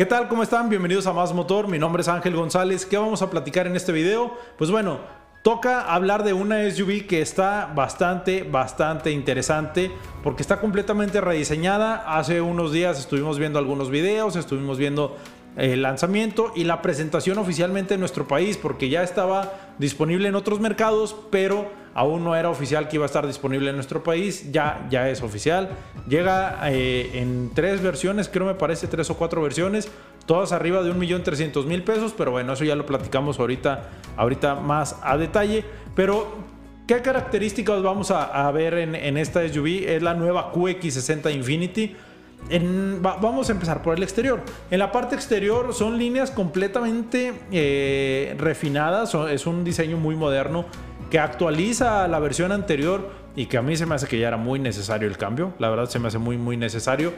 ¿Qué tal? ¿Cómo están? Bienvenidos a Más Motor. Mi nombre es Ángel González. ¿Qué vamos a platicar en este video? Pues bueno, toca hablar de una SUV que está bastante, bastante interesante porque está completamente rediseñada. Hace unos días estuvimos viendo algunos videos, estuvimos viendo el lanzamiento y la presentación oficialmente en nuestro país porque ya estaba disponible en otros mercados, pero aún no era oficial que iba a estar disponible en nuestro país, ya, ya es oficial. Llega eh, en tres versiones, creo me parece tres o cuatro versiones, todas arriba de 1.300.000 pesos, pero bueno, eso ya lo platicamos ahorita, ahorita más a detalle. Pero, ¿qué características vamos a, ver en, en esta SUV? Es la nueva QX60 Infinity vamos a empezar por el exterior. En la parte exterior son líneas completamente eh, refinadas, es un diseño muy moderno que actualiza la versión anterior y que a mí se me hace que ya era muy necesario el cambio, la verdad se me hace muy muy necesario.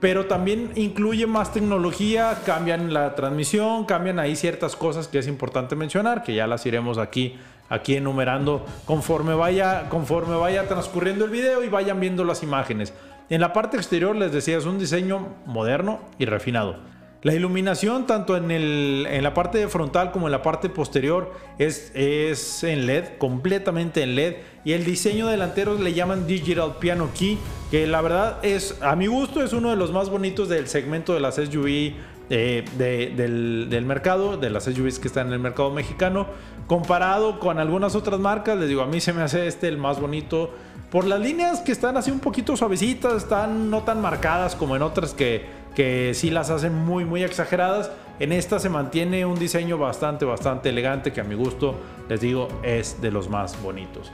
Pero también incluye más tecnología, cambian la transmisión, cambian ahí ciertas cosas que es importante mencionar, que ya las iremos aquí, aquí enumerando conforme vaya, conforme vaya transcurriendo el video y vayan viendo las imágenes. En la parte exterior les decía, es un diseño moderno y refinado. La iluminación, tanto en, el, en, la parte frontal como en la parte posterior, es, es, en LED, completamente en LED. Y el diseño delantero le llaman Digital Piano Key, que la verdad es, a mi gusto, es uno de los más bonitos del segmento de las SUV eh, del, del, mercado, de las SUVs que están en el mercado mexicano. Comparado con algunas otras marcas, les digo, a mí se me hace este el más bonito por las líneas que están así un poquito suavecitas, están no tan marcadas como en otras que, que sí las hacen muy, muy exageradas. En esta se mantiene un diseño bastante, bastante elegante que a mi gusto, les digo, es de los más bonitos.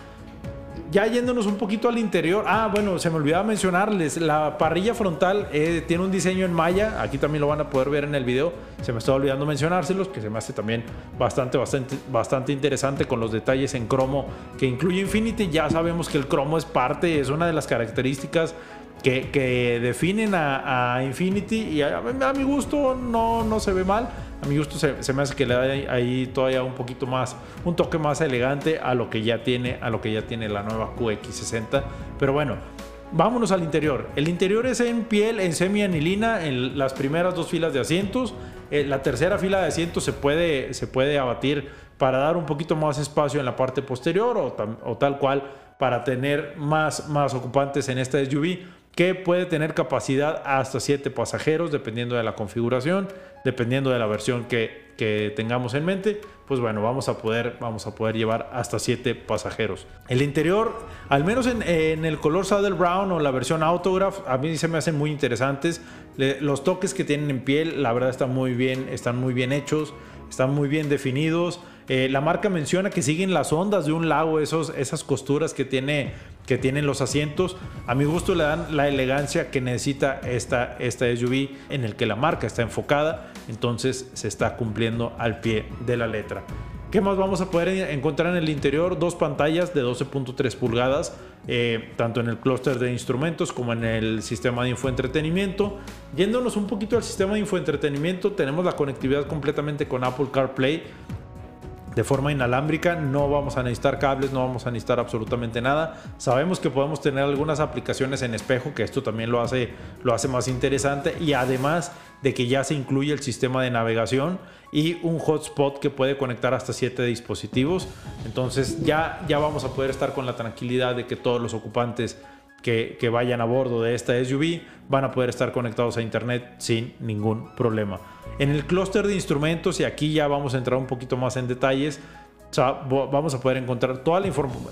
Ya yéndonos un poquito al interior, ah, bueno, se me olvidaba mencionarles, la parrilla frontal eh, tiene un diseño en malla, aquí también lo van a poder ver en el video, se me estaba olvidando mencionárselos, que se me hace también bastante, bastante, bastante interesante con los detalles en cromo que incluye Infinity, ya sabemos que el cromo es parte, es una de las características que, definen a, Infinity y a, mi gusto no, no se ve mal. A mi gusto se, me hace que le da ahí todavía un poquito más, un toque más elegante a lo que ya tiene, a lo que ya tiene la nueva QX60. Pero bueno, vámonos al interior. El interior es en piel, en semi-anilina, en las primeras dos filas de asientos. Eh, la tercera fila de asientos se puede, se puede abatir para dar un poquito más espacio en la parte posterior o, o tal cual para tener más, más ocupantes en esta SUV que puede tener capacidad hasta 7 pasajeros dependiendo de la configuración, dependiendo de la versión que, tengamos en mente, pues bueno, vamos a poder, vamos a poder llevar hasta 7 pasajeros. El interior, al menos en, el color Saddle Brown o la versión Autograph, a mí se me hacen muy interesantes. los toques que tienen en piel, la verdad están muy bien, están muy bien hechos, están muy bien definidos. Eh, la marca menciona que siguen las ondas de un lago, esos, esas costuras que, tiene, que tienen los asientos. A mi gusto le dan la elegancia que necesita esta, esta SUV en el que la marca está enfocada, entonces se está cumpliendo al pie de la letra. ¿Qué más vamos a poder encontrar en el interior? Dos pantallas de 12.3 pulgadas, eh, tanto en el clúster de instrumentos como en el sistema de infoentretenimiento. Yéndonos un poquito al sistema de infoentretenimiento, tenemos la conectividad completamente con Apple CarPlay de forma inalámbrica, no vamos a necesitar cables, no vamos a necesitar absolutamente nada. Sabemos que podemos tener algunas aplicaciones en espejo, que esto también lo hace, lo hace más interesante y además de que ya se incluye el sistema de navegación y un hotspot que puede conectar hasta 7 dispositivos. Entonces ya, ya vamos a poder estar con la tranquilidad de que todos los ocupantes que, que vayan a bordo de esta SUV van a poder estar conectados a internet sin ningún problema. En el clúster de instrumentos, y aquí ya vamos a entrar un poquito más en detalles, vamos a poder encontrar toda la,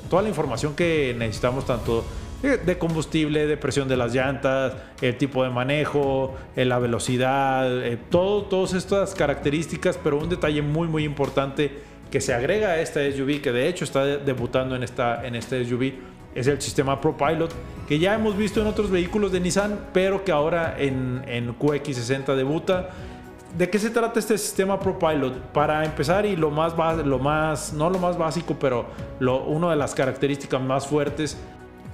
toda la información que necesitamos, tanto de combustible, de presión de las llantas, el tipo de manejo, eh, la velocidad, eh, todo, todas estas características, pero un detalle muy muy importante que se agrega a esta SUV, que de hecho está debutando en esta, en esta SUV, es el sistema ProPilot, que ya hemos visto en otros vehículos de Nissan, pero que ahora en, en QX60 debuta. ¿De qué se trata este sistema ProPilot? Para empezar, y lo más, lo más no lo más básico, pero lo, una de las características más fuertes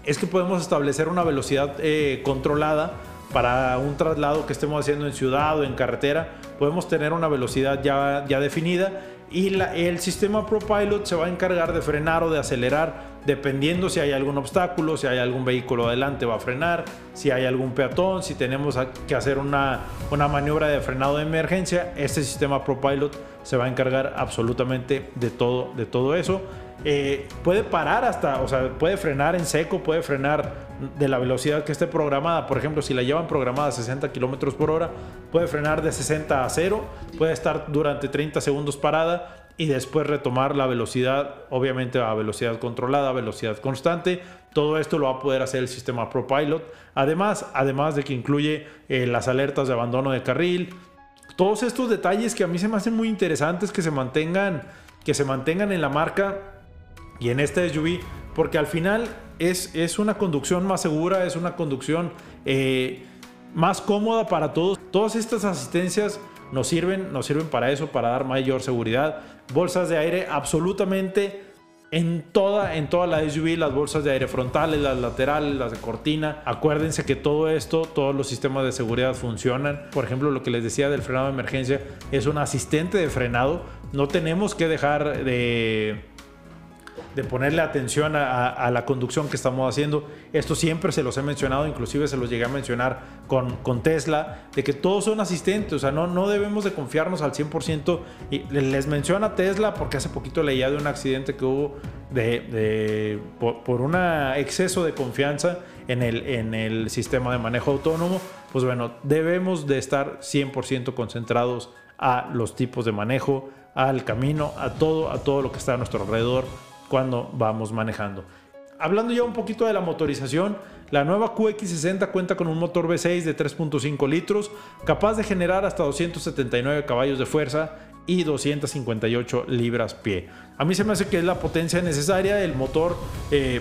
es que podemos establecer una velocidad eh, controlada para un traslado que estemos haciendo en ciudad o en carretera. Podemos tener una velocidad ya, ya definida y el sistema ProPilot se va a encargar de frenar o de acelerar dependiendo si hay algún obstáculo, si hay algún vehículo adelante va a frenar, si hay algún peatón, si tenemos que hacer una, una maniobra de frenado de emergencia, este sistema ProPilot se va a encargar absolutamente de todo, de todo eso. Eh, puede parar hasta, o sea, puede frenar en seco, puede frenar de la velocidad que esté programada. Por ejemplo, si la llevan programada a 60 kilómetros por hora, puede frenar de 60 a 0, puede estar durante 30 segundos parada y después retomar la velocidad, obviamente a velocidad controlada, velocidad constante. Todo esto lo va a poder hacer el sistema ProPilot. Además, además de que incluye eh, las alertas de abandono de carril, todos estos detalles que a mí se me hacen muy interesantes que se mantengan, que se mantengan en la marca y en este SUV, porque al final es, es una conducción más segura, es una conducción eh, más cómoda para todos. Todas estas asistencias nos sirven, nos sirven para eso, para dar mayor seguridad. Bolsas de aire absolutamente en toda, en toda la SUV, las bolsas de aire frontales, las laterales, las de cortina. Acuérdense que todo esto, todos los sistemas de seguridad funcionan. Por ejemplo, lo que les decía del frenado de emergencia es un asistente de frenado. No tenemos que dejar de de ponerle atención a, la conducción que estamos haciendo. Esto siempre se los he mencionado, inclusive se los llegué a mencionar con, con Tesla, de que todos son asistentes, o sea, no, no debemos de confiarnos al 100%. Y les menciona Tesla porque hace poquito leía de un accidente que hubo de, por, un exceso de confianza en el, en el sistema de manejo autónomo. Pues bueno, debemos de estar 100% concentrados a los tipos de manejo, al camino, a todo, a todo lo que está a nuestro alrededor, cuando vamos manejando. Hablando ya un poquito de la motorización, la nueva QX60 cuenta con un motor V6 de 3.5 litros, capaz de generar hasta 279 caballos de fuerza y 258 libras pie. A mí se me hace que es la potencia necesaria, el motor eh,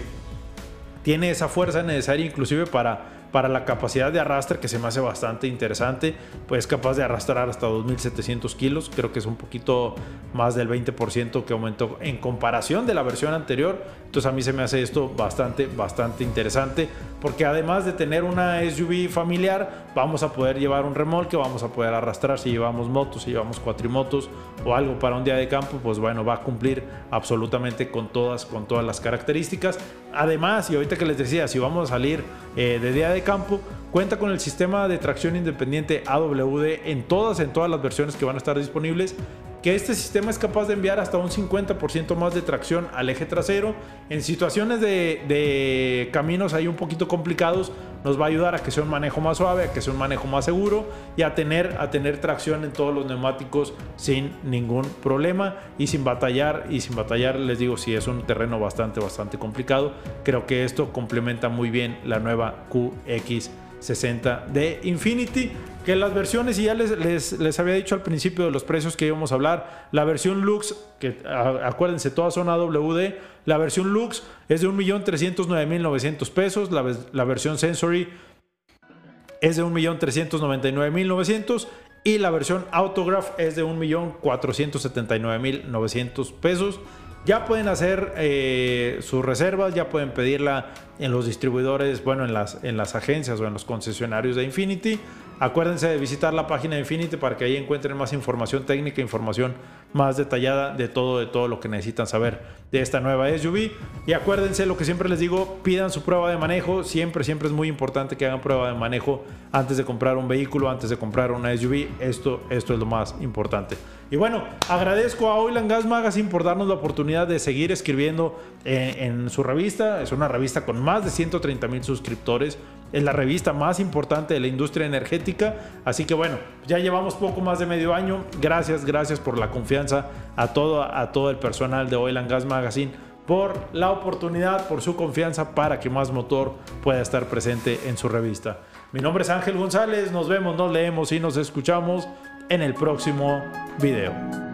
tiene esa fuerza necesaria inclusive para para la capacidad de arrastre que se me hace bastante interesante, pues capaz de arrastrar hasta 2.700 kilos, creo que es un poquito más del 20% que aumentó en comparación de la versión anterior, entonces a mí se me hace esto bastante, bastante interesante, porque además de tener una SUV familiar, vamos a poder llevar un remolque, vamos a poder arrastrar si llevamos motos, si llevamos cuatrimotos o algo para un día de campo, pues bueno, va a cumplir absolutamente con todas, con todas las características. Además, y ahorita que les decía, si vamos a salir eh, de día de campo, cuenta con el sistema de tracción independiente AWD en todas, en todas las versiones que van a estar disponibles que este sistema es capaz de enviar hasta un 50% más de tracción al eje trasero. En situaciones de, caminos ahí un poquito complicados, nos va a ayudar a que sea un manejo más suave, a que sea un manejo más seguro y a tener, a tener tracción en todos los neumáticos sin ningún problema y sin batallar. Y sin batallar, les digo, si es un terreno bastante, bastante complicado, creo que esto complementa muy bien la nueva QX60 de Infinity que las versiones, y ya les, les, había dicho al principio de los precios que íbamos a hablar, la versión Lux, que acuérdense, todas son AWD, la versión Lux es de 1.309.900 pesos, la, la versión Sensory es de 1.399.900 y la versión Autograph es de 1.479.900 pesos. Ya pueden hacer eh, sus reservas, ya pueden pedirla en los distribuidores, bueno, en las, en las agencias o en los concesionarios de Infinity. Acuérdense de visitar la página de Infinity para que ahí encuentren más información técnica, información más detallada de todo, de todo lo que necesitan saber de esta nueva SUV. Y acuérdense lo que siempre les digo, pidan su prueba de manejo. Siempre, siempre es muy importante que hagan prueba de manejo antes de comprar un vehículo, antes de comprar una SUV. Esto, esto es lo más importante. Y bueno, agradezco a Oil and Gas Magazine por darnos la oportunidad de seguir escribiendo en, en su revista. Es una revista con más de 130 mil suscriptores. Es la revista más importante de la industria energética. Así que bueno, ya llevamos poco más de medio año. Gracias, gracias por la confianza a todo, a todo el personal de Oil and Gas Magazine por la oportunidad, por su confianza para que más motor pueda estar presente en su revista. Mi nombre es Ángel González, nos vemos, nos leemos y nos escuchamos en el próximo video.